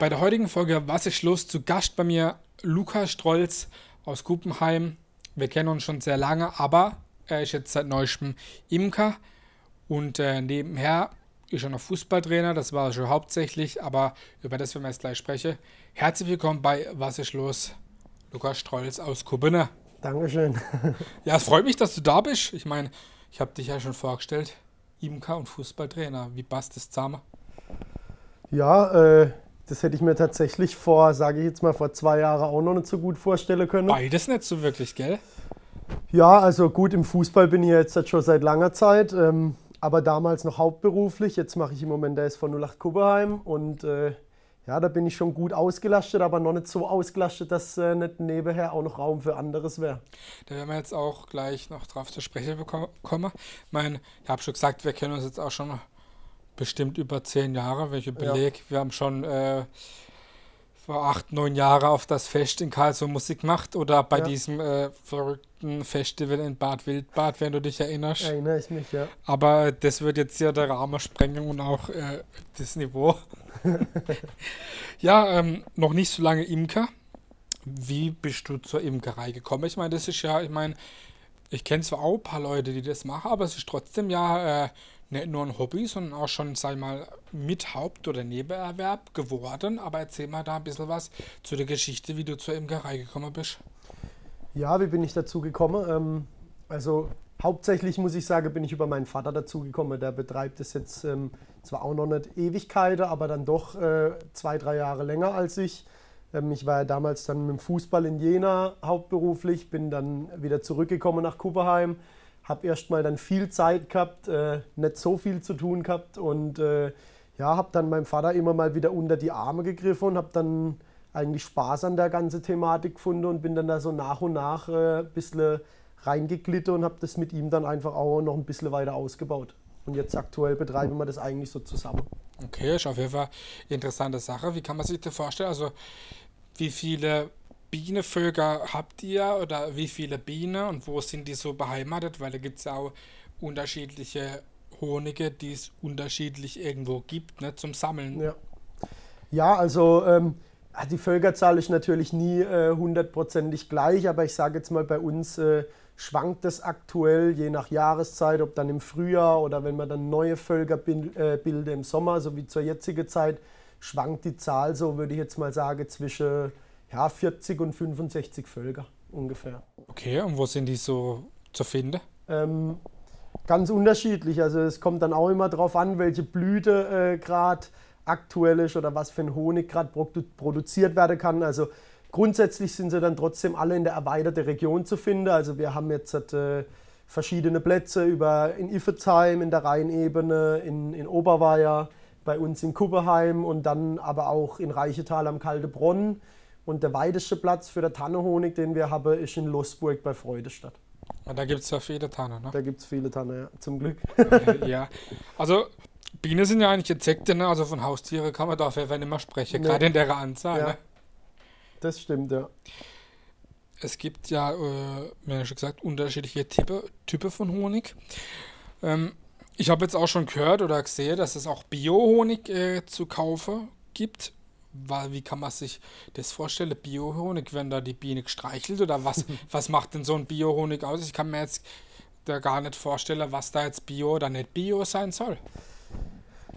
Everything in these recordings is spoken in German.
Bei der heutigen Folge Was ist los? Zu Gast bei mir Lukas Strolz aus Guppenheim. Wir kennen uns schon sehr lange, aber er ist jetzt seit neuestem Imker und äh, nebenher ist er noch Fußballtrainer, das war er schon hauptsächlich, aber über das werden wir jetzt gleich sprechen. Herzlich willkommen bei Was ist los? Lukas Strolz aus Kubbene. Dankeschön. Ja, es freut mich, dass du da bist. Ich meine, ich habe dich ja schon vorgestellt. Imker und Fußballtrainer. Wie passt das zusammen? Ja, äh, das hätte ich mir tatsächlich vor, sage ich jetzt mal, vor zwei Jahren auch noch nicht so gut vorstellen können. Beides nicht so wirklich, gell? Ja, also gut, im Fußball bin ich jetzt schon seit langer Zeit, ähm, aber damals noch hauptberuflich. Jetzt mache ich im Moment der SV 08 Kubbeheim und äh, ja, da bin ich schon gut ausgelastet, aber noch nicht so ausgelastet, dass äh, nicht nebenher auch noch Raum für anderes wäre. Da werden wir jetzt auch gleich noch drauf zu sprechen bekommen. Ich meine, ich habe schon gesagt, wir kennen uns jetzt auch schon bestimmt über zehn Jahre. Welche Beleg? Ja. Wir haben schon äh, vor acht, neun Jahren auf das Fest in Karlsruhe Musik gemacht oder bei ja. diesem äh, verrückten Festival in Bad Wildbad, wenn du dich erinnerst. Erinnere ich mich, ja. Aber das wird jetzt ja der Rahmen sprengen und auch äh, das Niveau. ja, ähm, noch nicht so lange Imker. Wie bist du zur Imkerei gekommen? Ich meine, das ist ja, ich meine, ich kenne zwar auch ein paar Leute, die das machen, aber es ist trotzdem ja äh, nicht nur ein Hobby, sondern auch schon, sag ich mal, mit Haupt- oder Nebenerwerb geworden. Aber erzähl mal da ein bisschen was zu der Geschichte, wie du zur Imkerei gekommen bist. Ja, wie bin ich dazu gekommen? Ähm, also hauptsächlich muss ich sagen, bin ich über meinen Vater dazu gekommen. Der betreibt es jetzt ähm, zwar auch noch nicht Ewigkeiten, aber dann doch äh, zwei, drei Jahre länger als ich. Ähm, ich war ja damals dann mit dem Fußball in Jena hauptberuflich, bin dann wieder zurückgekommen nach Kupperheim habe erstmal dann viel Zeit gehabt, äh, nicht so viel zu tun gehabt und äh, ja, habe dann meinem Vater immer mal wieder unter die Arme gegriffen und habe dann eigentlich Spaß an der ganzen Thematik gefunden und bin dann da so nach und nach äh, ein bisschen reingeglitten und habe das mit ihm dann einfach auch noch ein bisschen weiter ausgebaut. Und jetzt aktuell betreiben wir das eigentlich so zusammen. Okay, ist auf jeden Fall eine interessante Sache. Wie kann man sich das vorstellen? Also, wie viele Bienenvölker habt ihr oder wie viele Bienen und wo sind die so beheimatet? Weil da gibt es ja auch unterschiedliche Honige, die es unterschiedlich irgendwo gibt, ne, zum Sammeln. Ja, ja also ähm, die Völkerzahl ist natürlich nie äh, hundertprozentig gleich, aber ich sage jetzt mal, bei uns äh, schwankt es aktuell je nach Jahreszeit, ob dann im Frühjahr oder wenn man dann neue Völker äh, bildet im Sommer, so wie zur jetzigen Zeit, schwankt die Zahl so, würde ich jetzt mal sagen, zwischen ja, 40 und 65 Völker ungefähr. Okay, und wo sind die so zu finden? Ähm, ganz unterschiedlich. Also es kommt dann auch immer darauf an, welche Blüte äh, gerade aktuell ist oder was für ein Honig gerade produ produziert werden kann. Also grundsätzlich sind sie dann trotzdem alle in der erweiterten Region zu finden. Also wir haben jetzt äh, verschiedene Plätze über in Iffezheim, in der Rheinebene, in, in Oberweier, bei uns in Kuppeheim und dann aber auch in Reichetal am Kaldebronn. Und der weiteste Platz für den Tannenhonig, den wir haben, ist in Losburg bei Freudestadt. Und da gibt es ja viele Tannen, ne? Da gibt es viele Tannen, ja, zum Glück. ja, also Bienen sind ja eigentlich Insekten, ne? also von Haustieren kann man dafür nicht mehr sprechen, nee. gerade in der Anzahl. Ja. Ne? Das stimmt, ja. Es gibt ja, äh, wie ja schon gesagt, unterschiedliche Typen Type von Honig. Ähm, ich habe jetzt auch schon gehört oder gesehen, dass es auch Bio-Honig äh, zu kaufen gibt wie kann man sich das vorstellen? Biohonig, wenn da die Biene gestreichelt oder was, was macht denn so ein Biohonig aus? Ich kann mir jetzt da gar nicht vorstellen, was da jetzt Bio oder nicht Bio sein soll.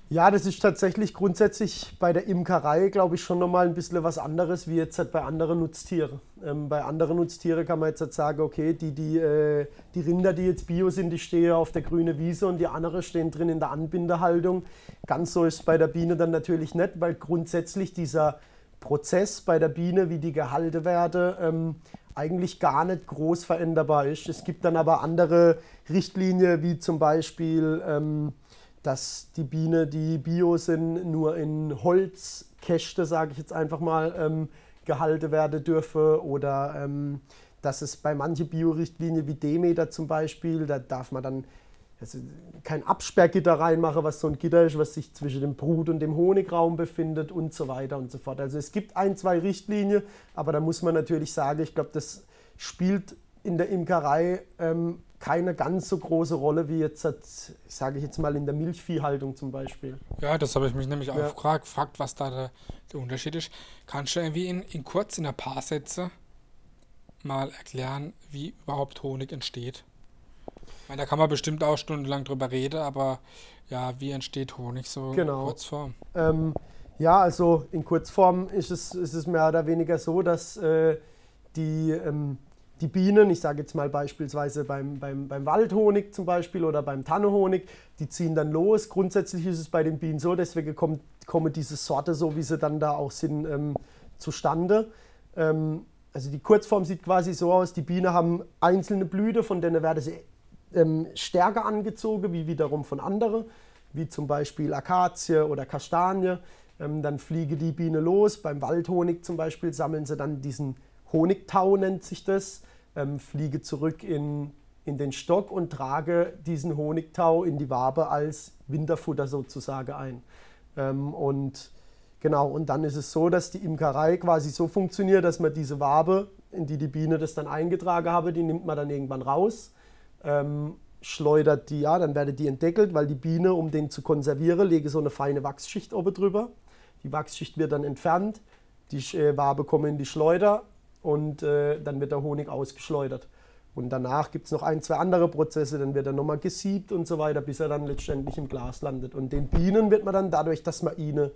Ja, das ist tatsächlich grundsätzlich bei der Imkerei, glaube ich, schon nochmal ein bisschen was anderes wie jetzt halt bei anderen Nutztieren. Ähm, bei anderen Nutztieren kann man jetzt halt sagen, okay, die, die, äh, die Rinder, die jetzt bio sind, die stehen auf der grünen Wiese und die anderen stehen drin in der Anbindehaltung. Ganz so ist es bei der Biene dann natürlich nicht, weil grundsätzlich dieser Prozess bei der Biene, wie die gehalten werden, ähm, eigentlich gar nicht groß veränderbar ist. Es gibt dann aber andere Richtlinien, wie zum Beispiel... Ähm, dass die Biene, die bio sind, nur in Holzkäste, sage ich jetzt einfach mal, ähm, gehalten werden dürfe oder ähm, dass es bei manchen Biorichtlinien wie Demeter zum Beispiel, da darf man dann also kein Absperrgitter reinmachen, was so ein Gitter ist, was sich zwischen dem Brut und dem Honigraum befindet und so weiter und so fort. Also es gibt ein, zwei Richtlinien, aber da muss man natürlich sagen, ich glaube, das spielt in der Imkerei ähm, keine ganz so große Rolle wie jetzt, sage ich jetzt mal, in der Milchviehhaltung zum Beispiel. Ja, das habe ich mich nämlich ja. auch gefragt, was da der, der, Unterschied ist. Kannst du irgendwie in, in kurz in ein paar Sätze mal erklären, wie überhaupt Honig entsteht? Ich meine, da kann man bestimmt auch stundenlang drüber reden, aber ja, wie entsteht Honig so genau. in Kurzform? Ähm, ja, also in Kurzform ist es, ist es mehr oder weniger so, dass äh, die, ähm, die Bienen, ich sage jetzt mal beispielsweise beim, beim, beim Waldhonig zum Beispiel oder beim Tannenhonig, die ziehen dann los. Grundsätzlich ist es bei den Bienen so, deswegen kommt, kommen diese Sorte, so wie sie dann da auch sind, ähm, zustande. Ähm, also die Kurzform sieht quasi so aus, die Bienen haben einzelne Blüte, von denen werden sie ähm, stärker angezogen, wie wiederum von anderen, wie zum Beispiel Akazie oder Kastanie. Ähm, dann fliege die Biene los. Beim Waldhonig zum Beispiel sammeln sie dann diesen Honigtau, nennt sich das, ähm, fliege zurück in, in den Stock und trage diesen Honigtau in die Wabe als Winterfutter sozusagen ein. Ähm, und genau, und dann ist es so, dass die Imkerei quasi so funktioniert, dass man diese Wabe, in die die Biene das dann eingetragen habe, die nimmt man dann irgendwann raus. Ähm, schleudert die, ja, dann werdet die entdeckelt, weil die Biene, um den zu konservieren, lege so eine feine Wachsschicht oben drüber. Die Wachsschicht wird dann entfernt, die äh, Wabe kommt in die Schleuder und äh, dann wird der Honig ausgeschleudert. Und danach gibt es noch ein, zwei andere Prozesse, dann wird er nochmal gesiebt und so weiter, bis er dann letztendlich im Glas landet. Und den Bienen wird man dann dadurch, dass man ihnen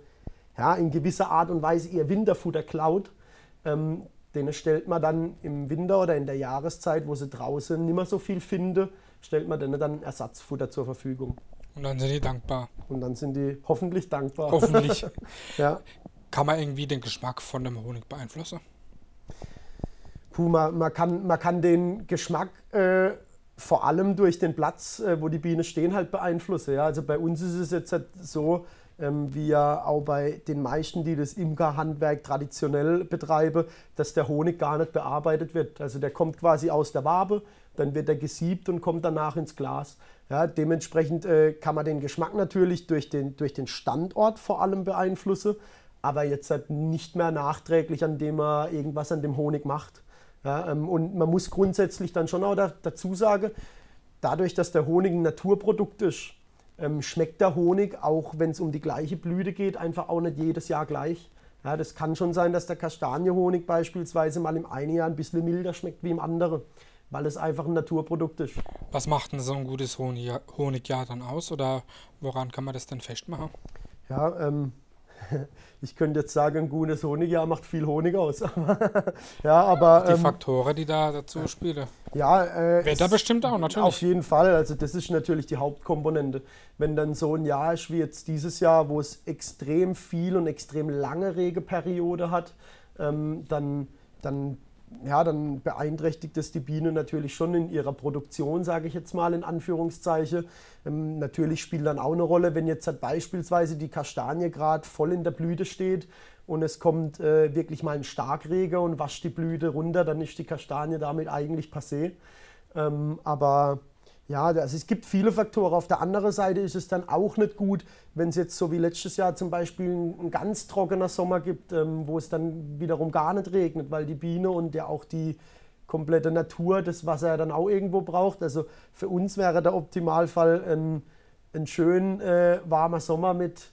ja, in gewisser Art und Weise ihr Winterfutter klaut, ähm, denen stellt man dann im Winter oder in der Jahreszeit, wo sie draußen nicht mehr so viel finden, stellt man denen dann Ersatzfutter zur Verfügung. Und dann sind die dankbar. Und dann sind die hoffentlich dankbar. Hoffentlich. ja. Kann man irgendwie den Geschmack von dem Honig beeinflussen? Puh, man, man, kann, man kann den Geschmack äh, vor allem durch den Platz, äh, wo die Bienen stehen, halt beeinflussen. Ja? Also bei uns ist es jetzt halt so, ähm, wie ja auch bei den meisten, die das Imkerhandwerk traditionell betreiben, dass der Honig gar nicht bearbeitet wird. Also der kommt quasi aus der Wabe, dann wird er gesiebt und kommt danach ins Glas. Ja, dementsprechend äh, kann man den Geschmack natürlich durch den, durch den Standort vor allem beeinflussen, aber jetzt halt nicht mehr nachträglich, an dem man irgendwas an dem Honig macht. Ja, ähm, und man muss grundsätzlich dann schon auch da, dazu sagen, dadurch, dass der Honig ein Naturprodukt ist, ähm, schmeckt der Honig, auch wenn es um die gleiche Blüte geht, einfach auch nicht jedes Jahr gleich. Ja, das kann schon sein, dass der Kastanienhonig beispielsweise mal im einen Jahr ein bisschen milder schmeckt wie im anderen, weil es einfach ein Naturprodukt ist. Was macht denn so ein gutes Honig, Honigjahr dann aus oder woran kann man das denn festmachen? Ja, ähm, ich könnte jetzt sagen, ein gutes Honigjahr macht viel Honig aus. ja, aber, die ähm, Faktoren, die da dazu spielen. Ja, äh, Wetter bestimmt auch, natürlich. Auf jeden Fall. Also, das ist natürlich die Hauptkomponente. Wenn dann so ein Jahr ist wie jetzt dieses Jahr, wo es extrem viel und extrem lange Regeperiode hat, ähm, dann, dann ja, dann beeinträchtigt es die Biene natürlich schon in ihrer Produktion, sage ich jetzt mal in Anführungszeichen. Ähm, natürlich spielt dann auch eine Rolle, wenn jetzt halt beispielsweise die Kastanie gerade voll in der Blüte steht und es kommt äh, wirklich mal ein Starkregen und wascht die Blüte runter, dann ist die Kastanie damit eigentlich passé. Ähm, aber ja, also es gibt viele Faktoren. Auf der anderen Seite ist es dann auch nicht gut, wenn es jetzt so wie letztes Jahr zum Beispiel ein, ganz trockener Sommer gibt, ähm, wo es dann wiederum gar nicht regnet, weil die Biene und ja auch die komplette Natur das Wasser dann auch irgendwo braucht. Also für uns wäre der Optimalfall ein, ein schön äh, warmer Sommer mit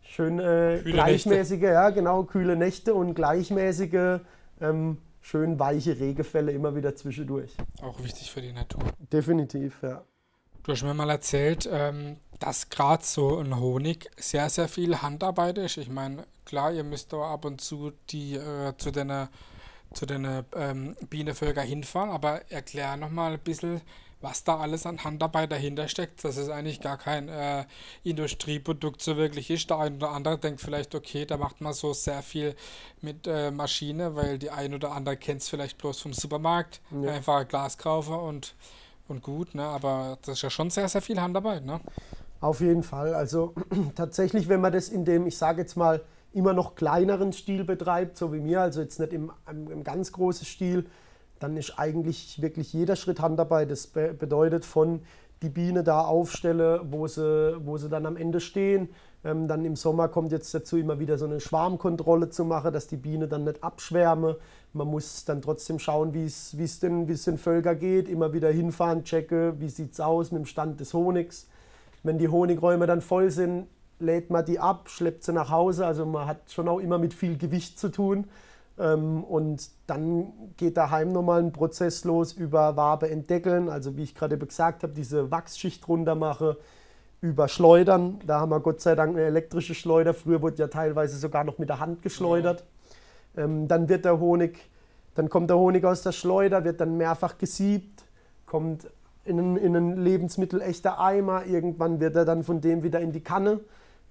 schön äh, gleichmäßige, Nächte. ja genau, kühle Nächte und gleichmäßige ähm, schön weiche Regefälle immer wieder zwischendurch. Auch wichtig für die Natur. Definitiv, ja. Du hast mir mal erzählt, ähm, dass gerade so ein Honig sehr, sehr viel Handarbeit ist. Ich meine, klar, ihr müsst da ab und zu die äh, zu den zu den ähm, Bienenvölker hinfahren, aber erklär nochmal ein bisschen, was da alles an Handarbeit dahinter steckt, dass es eigentlich gar kein äh, Industrieprodukt so wirklich ist. Der eine oder andere denkt vielleicht, okay, da macht man so sehr viel mit äh, Maschine, weil die ein oder andere kennt es vielleicht bloß vom Supermarkt. Ja. Einfach Glas kaufen und, und gut, ne? aber das ist ja schon sehr, sehr viel Handarbeit. Ne? Auf jeden Fall. Also tatsächlich, wenn man das in dem, ich sage jetzt mal, immer noch kleineren Stil betreibt, so wie mir, also jetzt nicht im, im ganz großen Stil, dann ist eigentlich wirklich jeder Schritt Handarbeit. Das be bedeutet von die Biene da aufstelle, wo sie, wo sie dann am Ende stehen. Ähm, dann im Sommer kommt jetzt dazu immer wieder so eine Schwarmkontrolle zu machen, dass die Biene dann nicht abschwärme. Man muss dann trotzdem schauen, wie es den, den Völker geht, immer wieder hinfahren, checke, wie sieht es aus mit dem Stand des Honigs. Wenn die Honigräume dann voll sind, lädt man die ab, schleppt sie nach Hause. Also man hat schon auch immer mit viel Gewicht zu tun. Ähm, und dann geht daheim nochmal ein Prozess los über Wabe entdeckeln, also wie ich gerade gesagt habe, diese Wachsschicht runter mache, über Schleudern. Da haben wir Gott sei Dank eine elektrische Schleuder. Früher wurde ja teilweise sogar noch mit der Hand geschleudert. Ähm, dann wird der Honig, dann kommt der Honig aus der Schleuder, wird dann mehrfach gesiebt, kommt in einen, in einen lebensmittelechter Eimer. Irgendwann wird er dann von dem wieder in die Kanne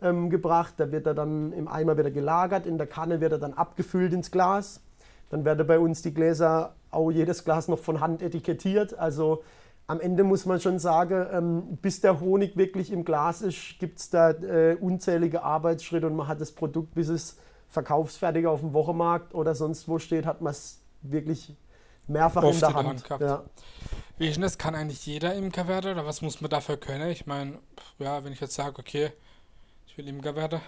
ähm, gebracht. Da wird er dann im Eimer wieder gelagert, in der Kanne wird er dann abgefüllt ins Glas. Dann werden bei uns die Gläser, auch jedes Glas noch von Hand etikettiert. Also am Ende muss man schon sagen, ähm, bis der Honig wirklich im Glas ist, gibt es da äh, unzählige Arbeitsschritte und man hat das Produkt, bis es verkaufsfertig auf dem Wochenmarkt oder sonst wo steht, hat man es wirklich mehrfach Oft in der Hand. In der Hand ja. Wie ist denn das? Kann eigentlich jeder Imker werden oder was muss man dafür können? Ich meine, ja, wenn ich jetzt sage, okay, will Imker werden?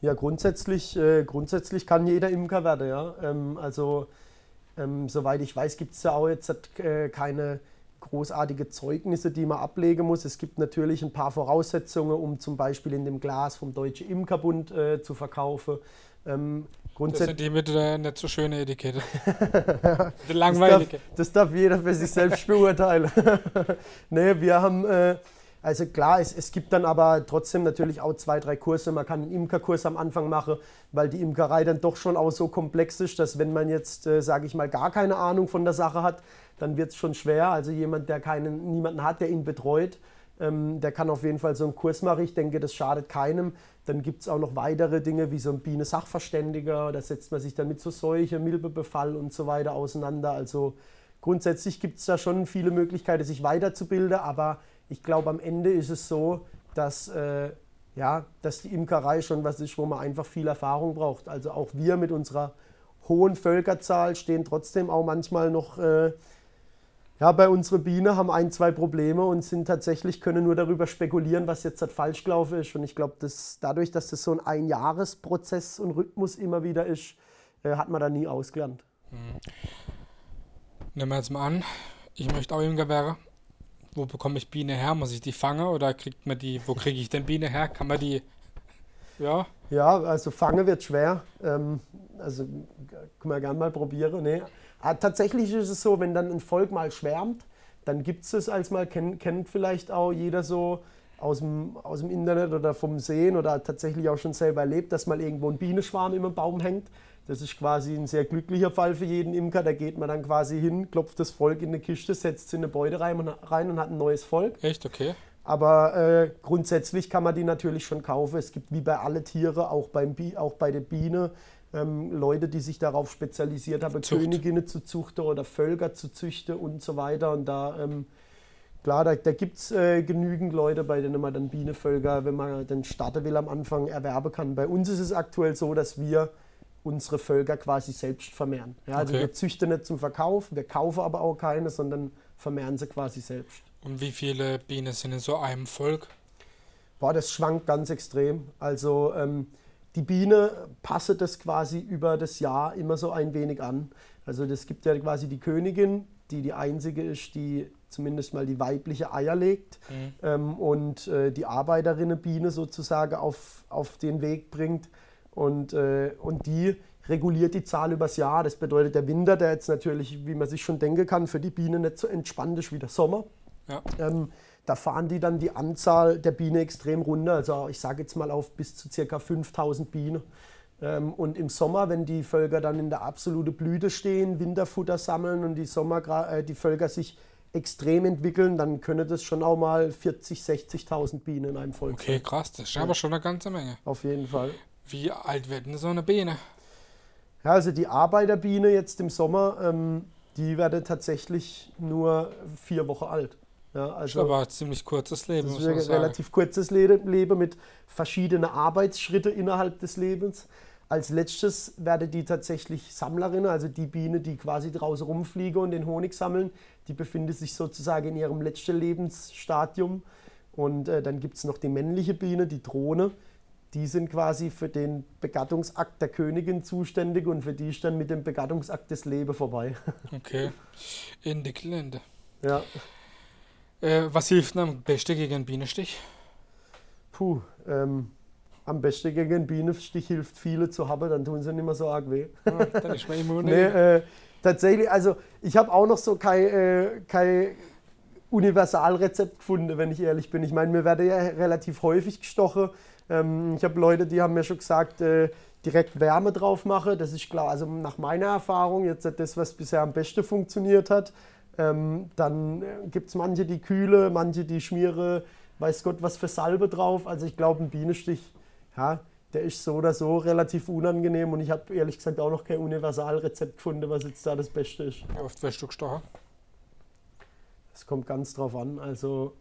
Ja, grundsätzlich, äh, grundsätzlich kann jeder Imker werden, ja. Ähm, also, ähm, soweit ich weiß, gibt es ja auch jetzt äh, keine großartige Zeugnisse, die man ablegen muss. Es gibt natürlich ein paar Voraussetzungen, um zum Beispiel in dem Glas vom Deutschen Imkerbund äh, zu verkaufen. Ähm, das sind die mit der nicht so schönen Etikette. die langweilige. Das darf, das darf, jeder für sich selbst beurteilen. nee, wir haben äh, also klar, es, es gibt dann aber trotzdem natürlich auch zwei, drei Kurse. Man kann einen Imkerkurs am Anfang machen, weil die Imkerei dann doch schon auch so komplex ist, dass wenn man jetzt, äh, sage ich mal, gar keine Ahnung von der Sache hat, dann wird es schon schwer. Also jemand, der keinen, niemanden hat, der ihn betreut, ähm, der kann auf jeden Fall so einen Kurs machen. Ich denke, das schadet keinem. Dann gibt es auch noch weitere Dinge wie so ein Biene-Sachverständiger. Da setzt man sich dann mit so Seuche, Milbebefall und so weiter auseinander. Also grundsätzlich gibt es da schon viele Möglichkeiten, sich weiterzubilden, aber ich glaube, am Ende ist es so, dass, äh, ja, dass die Imkerei schon was ist, wo man einfach viel Erfahrung braucht. Also auch wir mit unserer hohen Völkerzahl stehen trotzdem auch manchmal noch äh, ja, bei unserer Biene haben ein, zwei Probleme und sind tatsächlich, können nur darüber spekulieren, was jetzt halt falsch gelaufen ist. Und ich glaube, dass dadurch, dass das so ein Einjahresprozess und Rhythmus immer wieder ist, äh, hat man da nie ausgelernt. Hm. Nehmen wir jetzt mal an, ich möchte auch Imker werden wo bekomme ich Biene her? Muss ich die fangen oder kriegt man die, wo kriege ich denn Biene her? Kann man die, ja? Ja, also fangen wird schwer. Ähm, also können wir gerne mal probieren. Nee. Ah, tatsächlich ist es so, wenn dann ein Volk mal schwärmt, dann gibt es es als mal, kennt, kennt vielleicht auch jeder so aus dem, aus dem Internet oder vom Sehen oder tatsächlich auch schon selber erlebt, dass mal irgendwo ein Bienenschwarm im Baum hängt. Das ist quasi ein sehr glücklicher Fall für jeden Imker. Da geht man dann quasi hin, klopft das Volk in eine Kiste, setzt es in eine Beute rein und, rein und hat ein neues Volk. Echt, okay. Aber äh, grundsätzlich kann man die natürlich schon kaufen. Es gibt wie bei allen Tieren, auch, beim Bi auch bei der Biene, ähm, Leute, die sich darauf spezialisiert haben, Zucht. Königinnen zu züchten oder Völker zu züchten und so weiter. Und da, ähm, klar, da, da gibt es äh, genügend Leute, bei denen man dann Bienenvölker, wenn man den starten will, am Anfang erwerben kann. Bei uns ist es aktuell so, dass wir unsere Völker quasi selbst vermehren. Ja, also okay. wir züchten nicht zum Verkauf, wir kaufen aber auch keine, sondern vermehren sie quasi selbst. Und wie viele Bienen sind in so einem Volk? Boah, das schwankt ganz extrem. Also ähm, die Biene passt das quasi über das Jahr immer so ein wenig an. Also das gibt ja quasi die Königin, die die einzige ist, die zumindest mal die weibliche Eier legt mhm. ähm, und äh, die Arbeiterinnenbiene sozusagen auf, auf den Weg bringt. Und, äh, und die reguliert die Zahl übers Jahr. Das bedeutet, der Winter, der jetzt natürlich, wie man sich schon denken kann, für die Bienen nicht so entspannt ist wie der Sommer. Ja. Ähm, da fahren die dann die Anzahl der Bienen extrem runter. Also ich sage jetzt mal auf bis zu ca. 5000 Bienen. Ähm, und im Sommer, wenn die Völker dann in der absoluten Blüte stehen, Winterfutter sammeln und die, Sommer, äh, die Völker sich extrem entwickeln, dann können das schon auch mal 40, 60.000 Bienen in einem Volk Okay, sein. krass, das ist ja. aber schon eine ganze Menge. Auf jeden Fall. Wie alt wird denn so eine Biene? Ja, also die Arbeiterbiene jetzt im Sommer, ähm, die werden tatsächlich nur vier Wochen alt. Ja, also aber ein ziemlich kurzes Leben. Das ist ein relativ kurzes Leben mit verschiedenen Arbeitsschritten innerhalb des Lebens. Als letztes werde die tatsächlich Sammlerinnen, also die Biene, die quasi draußen rumfliegen und den Honig sammeln, die befindet sich sozusagen in ihrem letzten Lebensstadium. Und äh, dann gibt es noch die männliche Biene, die Drohne. Die sind quasi für den Begattungsakt der Königin zuständig und für die ist dann mit dem Begattungsakt das Leben vorbei. Okay. In die Gelände. ja. Äh, was hilft am besten gegen Bienenstich? Puh, ähm, am besten gegen einen Bienenstich hilft viele zu haben, dann tun sie nicht mehr so arg weh. Ja, dann ist man immun. Nee, äh, tatsächlich, also ich habe auch noch so kein, äh, kein Universalrezept gefunden, wenn ich ehrlich bin. Ich meine, mir werde ja relativ häufig gestochen. Ähm, ich habe Leute, die haben mir schon gesagt, äh, direkt Wärme drauf mache. Das ist klar, also nach meiner Erfahrung, jetzt das, was bisher am besten funktioniert hat. Ähm, dann gibt es manche, die kühle, manche, die schmiere, weiß Gott, was für Salbe drauf. Also ich glaube, ein Bienenstich, ja, der ist so oder so relativ unangenehm und ich habe ehrlich gesagt auch noch kein Universalrezept gefunden, was jetzt da das Beste ist. Wie oft wirst du gestochen? Es kommt ganz drauf an. Also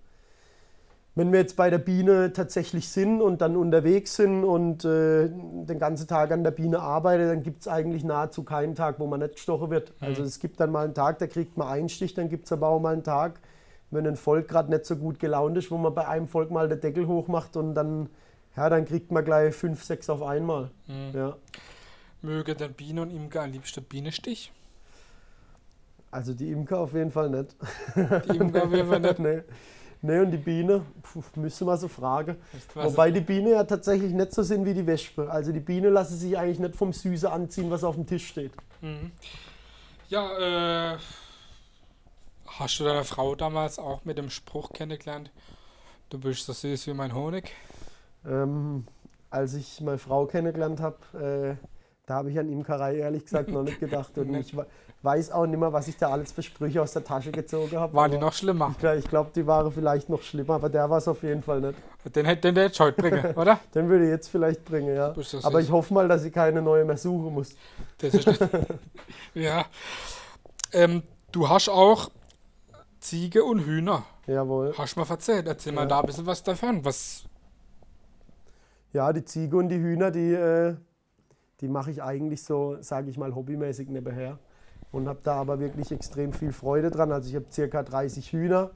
wenn wir jetzt bei der Biene tatsächlich sind und dann unterwegs sind und äh, den ganzen Tag an der Biene arbeiten, dann gibt es eigentlich nahezu keinen Tag, wo man nicht gestochen wird. Also es gibt dann mal einen Tag, da kriegt man einen Stich, dann gibt es aber auch mal einen Tag, wenn ein Volk gerade nicht so gut gelaunt ist, wo man bei einem Volk mal den Deckel hochmacht und dann, ja, dann kriegt man gleich fünf, sechs auf einmal. Mhm. Ja. Möge der Biene und Imker am liebsten Bienenstich? Also die Imker auf jeden Fall nicht. Die Imker auf jeden Fall nicht. nee. nee, und die Biene, puh, müsste man so fragen. Wobei die Biene ja tatsächlich nicht so sind wie die Wespe. Also die Biene lassen sich eigentlich nicht vom Süße anziehen, was auf dem Tisch steht. Mhm. Ja, äh, hast du deine Frau damals auch mit dem Spruch kennengelernt? Du bist so süß wie mein Honig. Ähm, als ich meine Frau kennengelernt habe, äh, da habe ich an Imkerei ehrlich gesagt noch nicht gedacht. Und ich we- weiß auch nicht mehr, was ich da alles für Sprüche aus der Tasche gezogen habe. Waren die noch schlimmer? Ich, glaub- ich glaube, die waren vielleicht noch schlimmer, aber der war es auf jeden Fall nicht. Den hätte den der jetzt heute bringen, oder? Den würde ich jetzt vielleicht bringen, ja. Aber ich hoffe mal, dass ich keine neue mehr suchen muss. Das ist ja. Ähm, du hast auch Ziege und Hühner. Jawohl. Hast du mal erzählt? Erzähl mal Ja. da ein bisschen was davon. Was, Ja, die Ziege und die Hühner, die, äh, die mache ich eigentlich so, sage ich mal, hobbymäßig nebenher. Und habe da aber wirklich extrem viel Freude dran. Also ich habe circa 30 Hühner,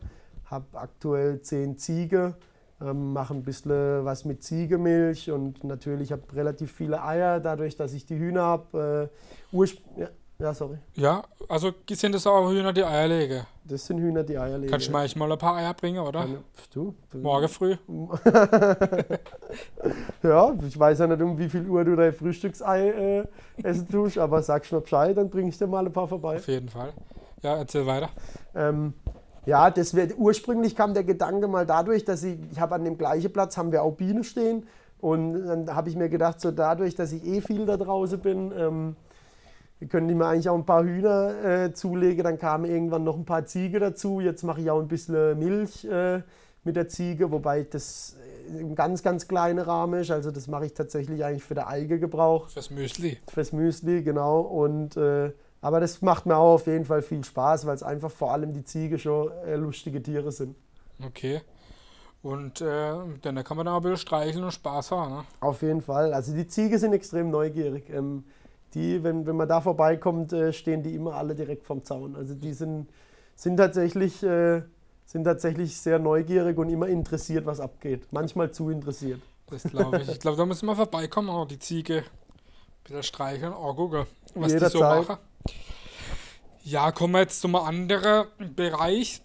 habe aktuell 10 Ziege, ähm, mache ein bisschen was mit Ziegemilch und natürlich habe relativ viele Eier, dadurch, dass ich die Hühner habe. Äh, ja, ja, sorry. ja, also sind das auch Hühner, die Eier legen? Das sind Hühner, die Eier legen. Kannst du mal mal ein paar Eier bringen, oder? Kann- du- Morgen früh. Ja, ich weiß ja nicht, um wie viel Uhr du dein Frühstücksei äh, essen tust, aber sagst mir Bescheid, dann bringe ich dir mal ein paar vorbei. Auf jeden Fall. Ja, erzähl weiter. Ähm, ja, das wär, ursprünglich kam der Gedanke mal dadurch, dass ich, ich habe an dem gleichen Platz, haben wir auch Bienen stehen und dann habe ich mir gedacht, so dadurch, dass ich eh viel da draußen bin, ähm, können die mir eigentlich auch ein paar Hühner äh, zulegen, dann kamen irgendwann noch ein paar Ziege dazu, jetzt mache ich auch ein bisschen Milch äh, mit der Ziege, wobei das im ganz, ganz kleinen Rahmen ist, also das mache ich tatsächlich eigentlich für den Alge Gebrauch. Fürs Müsli. Fürs Müsli, genau. Und, äh, aber das macht mir auch auf jeden Fall viel Spaß, weil es einfach vor allem die Ziege schon äh, lustige Tiere sind. Okay. Und äh, dann kann man da ein bisschen streicheln und Spaß haben. Ne? Auf jeden Fall. Also die Ziege sind extrem neugierig. Ähm, die, wenn, wenn man da vorbeikommt, äh, stehen die immer alle direkt vom Zaun. Also die sind, sind, tatsächlich, äh, sind tatsächlich sehr neugierig und immer interessiert, was abgeht. Manchmal zu interessiert. Das glaube ich. Ich glaube, da müssen wir vorbeikommen, auch die Ziege ein bisschen streicheln, auch gucken, was die so Jederzeit. machen. Ja, kommen wir jetzt zum anderen Bereich,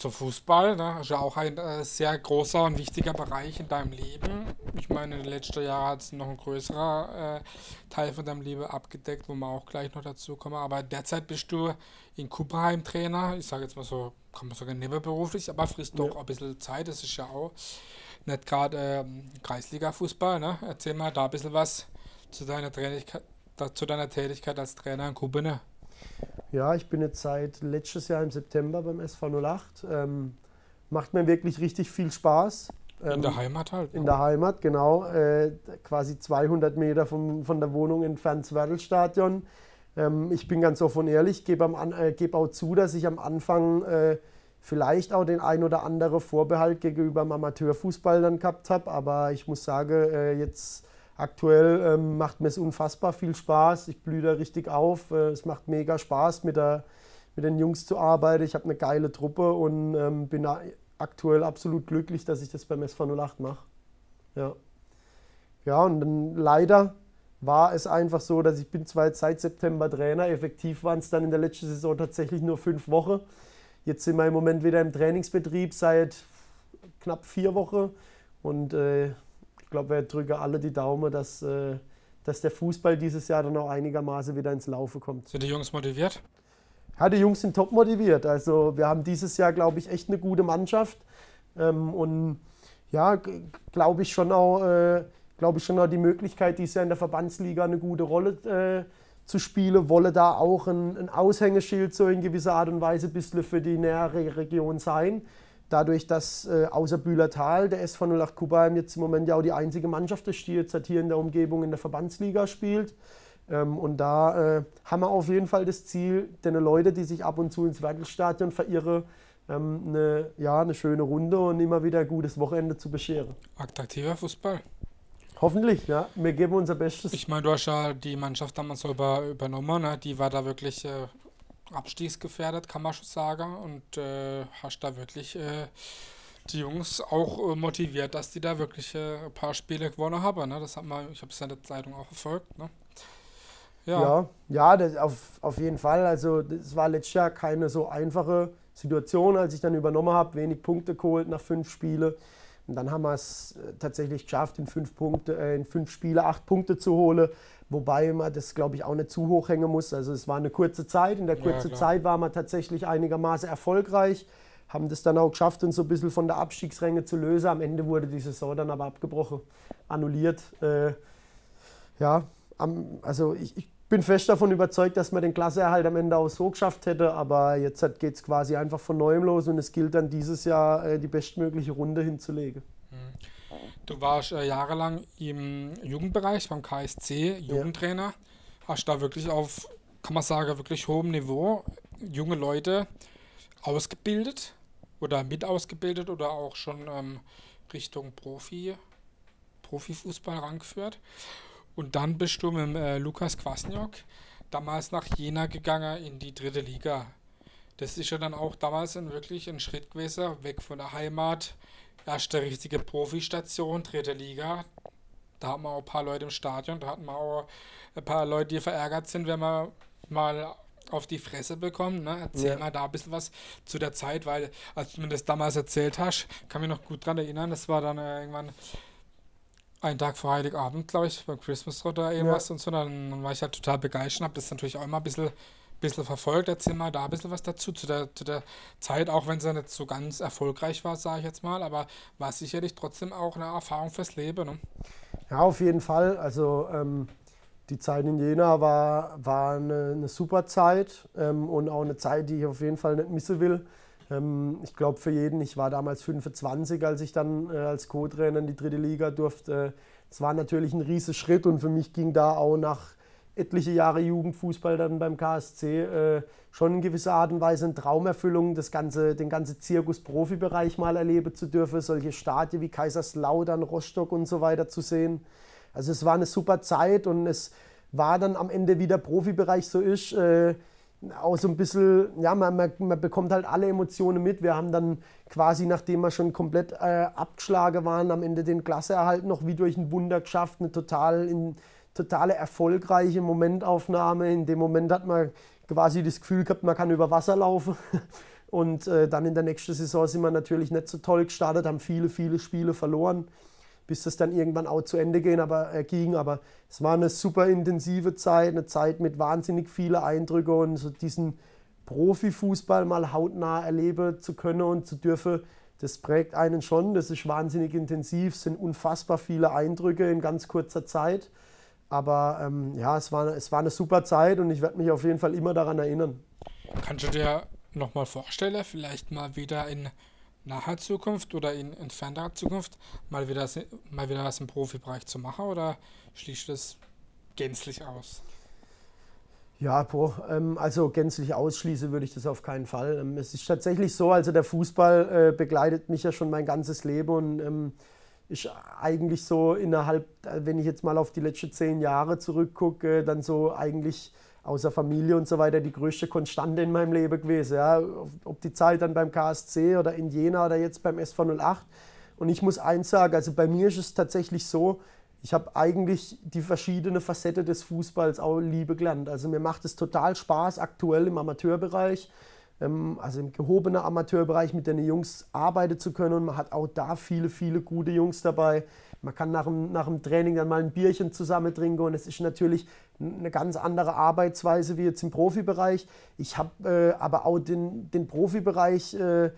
zum Fußball. Ne? Das ist ja auch ein äh, sehr großer und wichtiger Bereich in deinem Leben. Ich meine, in den letzten Jahren hat es noch ein größerer äh, Teil von deinem Leben abgedeckt, wo wir auch gleich noch dazu kommen. Aber derzeit bist du in Kupperheim Trainer. Ich sage jetzt mal so, kann man sagen, nebenberuflich, aber frisst doch Ja. ein bisschen Zeit. Das ist ja auch nicht gerade ähm, Kreisliga-Fußball. Ne? Erzähl mal da ein bisschen was zu deiner, da, zu deiner Tätigkeit als Trainer in Kuppene. Ja, ich bin jetzt seit letztes Jahr im September beim SV 08. Ähm, macht mir wirklich richtig viel Spaß. In Ähm, der Heimat halt. In ne? der Heimat, genau. Äh, quasi 200 Meter vom, von der Wohnung entfernt das Werdelstadion. Ähm, ich bin ganz offen und ehrlich, gebe äh, geb auch zu, dass ich am Anfang äh, vielleicht auch den ein oder andere Vorbehalt gegenüber dem Amateurfußball dann gehabt habe. Aber ich muss sagen, äh, jetzt aktuell ähm, macht mir es unfassbar viel Spaß. Ich blühe da richtig auf. Äh, es macht mega Spaß, mit, der, mit den Jungs zu arbeiten. Ich habe eine geile Truppe und ähm, bin aktuell absolut glücklich, dass ich das beim SV 08 mache. Ja. ja, und dann leider war es einfach so, dass ich bin zwar jetzt seit September Trainer, effektiv waren es dann in der letzten Saison tatsächlich nur fünf Wochen. Jetzt sind wir im Moment wieder im Trainingsbetrieb seit knapp vier Wochen und äh, glaube, wir drücken alle die Daumen, dass, äh, dass der Fußball dieses Jahr dann auch einigermaßen wieder ins Laufen kommt. Sind die Jungs motiviert? Ja, die Jungs sind top motiviert. Also wir haben dieses Jahr, glaube ich, echt eine gute Mannschaft. Ähm, und ja, glaube ich schon auch, äh, glaube ich schon auch die Möglichkeit, dieses Jahr in der Verbandsliga eine gute Rolle äh, zu spielen, wolle da auch ein, ein, Aushängeschild so in gewisser Art und Weise ein bisschen für die nähere Region sein. Dadurch, dass äh, außer Bühlertal der SV 08 Kubaheim jetzt im Moment ja auch die einzige Mannschaft ist, die jetzt hier in der Umgebung in der Verbandsliga spielt. Ähm, und da äh, haben wir auf jeden Fall das Ziel, den Leute, die sich ab und zu ins Werkelstadion verirren, ähm, eine, ja, eine schöne Runde und immer wieder ein gutes Wochenende zu bescheren. Attraktiver Fußball. Hoffentlich, ja. Wir geben unser Bestes. Ich meine, du hast ja die Mannschaft damals so über, übernommen, ne? die war da wirklich äh, abstiegsgefährdet, kann man schon sagen. Und äh, hast da wirklich äh, die Jungs auch äh, motiviert, dass die da wirklich äh, ein paar Spiele gewonnen haben. Ne? Das hat man, ich habe es in der Zeitung auch verfolgt. Ne? Ja, ja, ja das auf, auf jeden Fall. Also es war letztes Jahr keine so einfache Situation, als ich dann übernommen habe. Wenig Punkte geholt nach fünf Spielen. Und dann haben wir es äh, tatsächlich geschafft, in fünf, Punkte, äh, in fünf Spiele acht Punkte zu holen. Wobei man das, glaube ich, auch nicht zu hoch hängen muss. Also es war eine kurze Zeit. In der kurzen ja, Zeit war man tatsächlich einigermaßen erfolgreich. Haben das dann auch geschafft, uns so ein bisschen von der Abstiegsränge zu lösen. Am Ende wurde die Saison dann aber abgebrochen, annulliert. Äh, ja, am, also ich, ich bin fest davon überzeugt, dass man den Klasseerhalt am Ende auch so geschafft hätte, aber jetzt geht es quasi einfach von neuem los und es gilt dann dieses Jahr äh, die bestmögliche Runde hinzulegen. Mhm. Du warst äh, jahrelang im Jugendbereich beim KSC, Jugendtrainer. Ja. Hast da wirklich auf, kann man sagen, wirklich hohem Niveau junge Leute ausgebildet oder mit ausgebildet oder auch schon ähm, Richtung Profi, Profifußball rangeführt. Und dann bist du mit äh, Lukas Kwasniok damals nach Jena gegangen in die dritte Liga. Das ist ja dann auch damals ein, wirklich ein Schritt gewesen, weg von der Heimat. Erste richtige Profistation, dritte Liga. Da hatten wir auch ein paar Leute im Stadion, da hatten wir auch ein paar Leute, die verärgert sind, wenn man mal auf die Fresse bekommen. Ne? Erzähl ja. mal da ein bisschen was zu der Zeit, weil als du mir das damals erzählt hast, kann mich noch gut dran erinnern, das war dann äh, irgendwann einen Tag vor Heiligabend, glaube ich, beim Christmas oder irgendwas ja. und so. Dann, dann war ich halt total begeistert, habe das natürlich auch immer ein bisschen, bisschen verfolgt. Erzähl mal da ein bisschen was dazu, zu der, zu der Zeit, auch wenn sie nicht so ganz erfolgreich war, sage ich jetzt mal, aber war sicherlich trotzdem auch eine Erfahrung fürs Leben. Ne? Ja, auf jeden Fall. Also ähm, die Zeit in Jena war, war eine, eine super Zeit ähm, und auch eine Zeit, die ich auf jeden Fall nicht missen will. Ähm, ich glaube für jeden, ich war damals 25, als ich dann äh, als Co-Trainer in die dritte Liga durfte. Es war natürlich ein riesiger Schritt und für mich ging da auch nach etliche Jahre Jugendfußball dann beim KSC äh, schon in gewisser Art und Weise eine Traumerfüllung, das ganze, den ganzen Zirkus-Profibereich mal erleben zu dürfen, solche Stadien wie Kaiserslautern, Rostock und so weiter zu sehen. Also es war eine super Zeit und es war dann am Ende, wie der Profibereich so ist, äh, auch so ein bisschen, ja, man, man, man, bekommt halt alle Emotionen mit. Wir haben dann quasi, nachdem wir schon komplett äh, abgeschlagen waren, am Ende den Klasseerhalt noch wie durch ein Wunder geschafft. Eine total, in, totale erfolgreiche Momentaufnahme. In dem Moment hat man quasi das Gefühl gehabt, man kann über Wasser laufen. Und äh, dann in der nächsten Saison sind wir natürlich nicht so toll gestartet, haben viele, viele Spiele verloren bis das dann irgendwann auch zu Ende gehen, aber, äh, ging. Aber es war eine super intensive Zeit, eine Zeit mit wahnsinnig vielen Eindrücken und so diesen Profifußball mal hautnah erleben zu können und zu dürfen, das prägt einen schon. Das ist wahnsinnig intensiv, es sind unfassbar viele Eindrücke in ganz kurzer Zeit. Aber ähm, ja, es war, es war eine super Zeit und ich werde mich auf jeden Fall immer daran erinnern. Kannst du dir nochmal vorstellen, vielleicht mal wieder in naher Zukunft oder in entfernter Zukunft mal wieder, mal wieder was im Profibereich zu machen oder schließt du das gänzlich aus? Ja, ähm, also gänzlich ausschließen würde ich das auf keinen Fall. Ähm, es ist tatsächlich so, also der Fußball äh, begleitet mich ja schon mein ganzes Leben und ähm, ist eigentlich so innerhalb, wenn ich jetzt mal auf die letzten zehn Jahre zurückgucke, dann so eigentlich außer Familie und so weiter die größte Konstante in meinem Leben gewesen. Ja. Ob die Zeit dann beim KSC oder in Jena oder jetzt beim SV 08. Und ich muss eins sagen, also bei mir ist es tatsächlich so, ich habe eigentlich die verschiedenen Facetten des Fußballs auch Liebe gelernt. Also mir macht es total Spaß, aktuell im Amateurbereich, also im gehobenen Amateurbereich mit den Jungs arbeiten zu können. Und man hat auch da viele, viele gute Jungs dabei. Man kann nach dem, nach dem Training dann mal ein Bierchen zusammen trinken und es ist natürlich eine ganz andere Arbeitsweise wie jetzt im Profibereich. Ich habe äh, aber auch den, den Profibereich äh,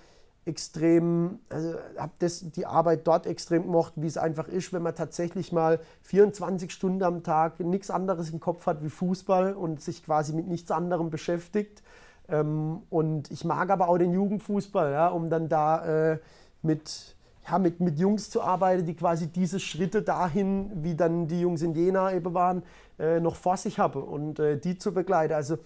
extrem, also habe die Arbeit dort extrem gemocht, wie es einfach ist, wenn man tatsächlich mal 24 Stunden am Tag nichts anderes im Kopf hat wie Fußball und sich quasi mit nichts anderem beschäftigt. Ähm, und ich mag aber auch den Jugendfußball, ja, um dann da äh, mit, ja, mit, mit Jungs zu arbeiten, die quasi diese Schritte dahin, wie dann die Jungs in Jena eben waren, äh, noch vor sich haben und äh, die zu begleiten. Also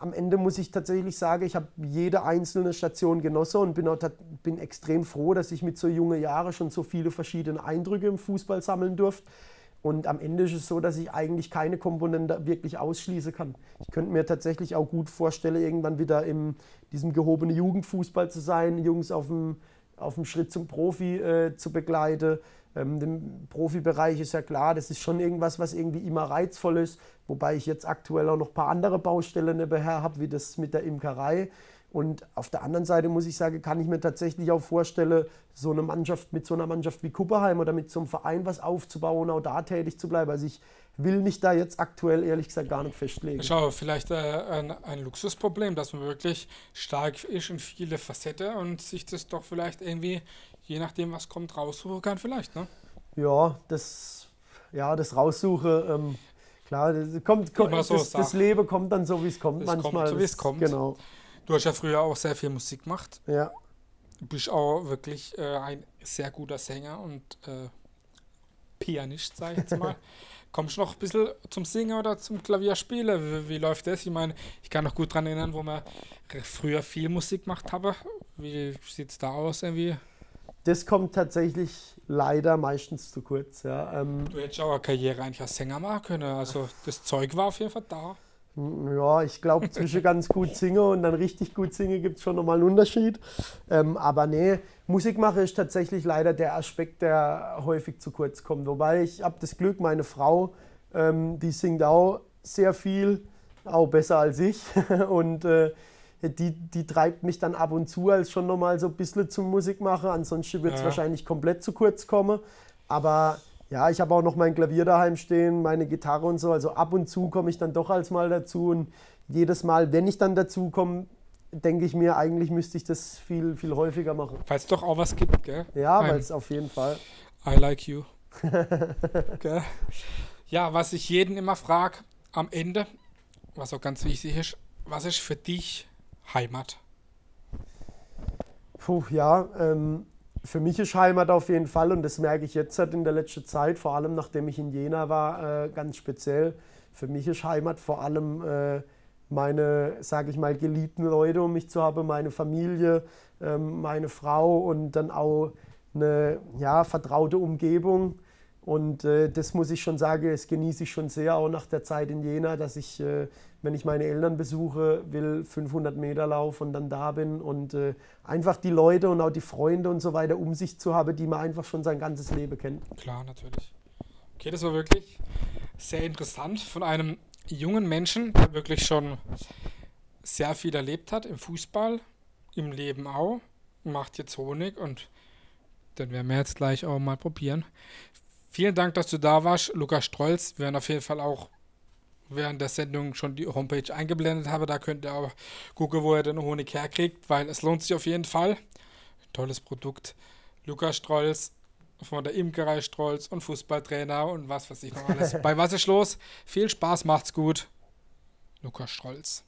am Ende muss ich tatsächlich sagen, ich habe jede einzelne Station genossen und bin, auch, bin extrem froh, dass ich mit so jungen Jahren schon so viele verschiedene Eindrücke im Fußball sammeln durfte. Und am Ende ist es so, dass ich eigentlich keine Komponente wirklich ausschließen kann. Ich könnte mir tatsächlich auch gut vorstellen, irgendwann wieder in diesem gehobenen Jugendfußball zu sein, Jungs auf dem, auf dem Schritt zum Profi äh, zu begleiten. Ähm, Im Profibereich ist ja klar, das ist schon irgendwas, was irgendwie immer reizvoll ist, wobei ich jetzt aktuell auch noch ein paar andere Baustellen nebenher habe, wie das mit der Imkerei. Und auf der anderen Seite muss ich sagen, kann ich mir tatsächlich auch vorstellen, so eine Mannschaft mit so einer Mannschaft wie Kupperheim oder mit so einem Verein was aufzubauen, auch da tätig zu bleiben. Also ich will mich da jetzt aktuell ehrlich gesagt gar nicht festlegen. Schau, vielleicht äh, ein, ein, Luxusproblem, dass man wirklich stark ist in viele Facetten und sich das doch vielleicht irgendwie, je nachdem was kommt, raussuchen kann vielleicht, ne? Ja, das, ja, das Raussuchen, ähm, klar, das, kommt, kommt so das, das, Leben kommt dann so, wie es kommt das manchmal. Kommt, so wie es kommt. Genau. Du hast ja früher auch sehr viel Musik gemacht. Ja. Du bist auch wirklich äh, ein sehr guter Sänger und äh, Pianist, sag ich jetzt mal. Kommst du noch ein bisschen zum Singen oder zum Klavierspielen? Wie, wie läuft das? Ich meine, ich kann noch gut daran erinnern, wo wir früher viel Musik gemacht haben. Wie sieht es da aus irgendwie? Das kommt tatsächlich leider meistens zu kurz. Ja. Ähm, du hättest auch eine Karriere eigentlich als Sänger machen können. Also das Zeug war auf jeden Fall da. Ja, ich glaube, zwischen ganz gut singen und dann richtig gut singen gibt es schon nochmal einen Unterschied. Ähm, aber nee, Musik mache ist tatsächlich leider der Aspekt, der häufig zu kurz kommt. Wobei ich habe das Glück, meine Frau, ähm, die singt auch sehr viel, auch besser als ich. und äh, die, die treibt mich dann ab und zu als schon nochmal so ein bisschen zum Musik machen. Ansonsten wird es ja. wahrscheinlich komplett zu kurz kommen. Aber ja, ich habe auch noch mein Klavier daheim stehen, meine Gitarre und so. Also ab und zu komme ich dann doch als mal dazu. Und jedes Mal, wenn ich dann dazu komme, denke ich mir, eigentlich müsste ich das viel, viel häufiger machen. Weil es doch auch was gibt, gell? Ja, weil es auf jeden Fall. I like you. gell? Ja, was ich jeden immer frage, am Ende, was auch ganz wichtig ist, was ist für dich Heimat? Puh, ja, ähm, für mich ist Heimat auf jeden Fall und das merke ich jetzt halt in der letzten Zeit, vor allem nachdem ich in Jena war, äh, ganz speziell. Für mich ist Heimat vor allem äh, meine, sage ich mal, geliebten Leute um mich zu haben, meine Familie, ähm, meine Frau und dann auch eine ja, vertraute Umgebung. Und äh, das muss ich schon sagen, das genieße ich schon sehr, auch nach der Zeit in Jena, dass ich, äh, wenn ich meine Eltern besuche, will 500 Meter laufen und dann da bin und äh, einfach die Leute und auch die Freunde und so weiter um sich zu haben, die man einfach schon sein ganzes Leben kennt. Klar, natürlich. Okay, das war wirklich sehr interessant von einem jungen Menschen, der wirklich schon sehr viel erlebt hat im Fußball, im Leben auch, macht jetzt Honig und dann werden wir jetzt gleich auch mal probieren. Vielen Dank, dass du da warst, Lukas Strolz. Wir werden auf jeden Fall auch während der Sendung schon die Homepage eingeblendet haben. Da könnt ihr auch gucken, wo ihr den Honig herkriegt, weil es lohnt sich auf jeden Fall. Tolles Produkt. Lukas Strolz von der Imkerei Strolz und Fußballtrainer und was weiß ich noch alles. Bei Was ist los? Viel Spaß, macht's gut. Lukas Strolz.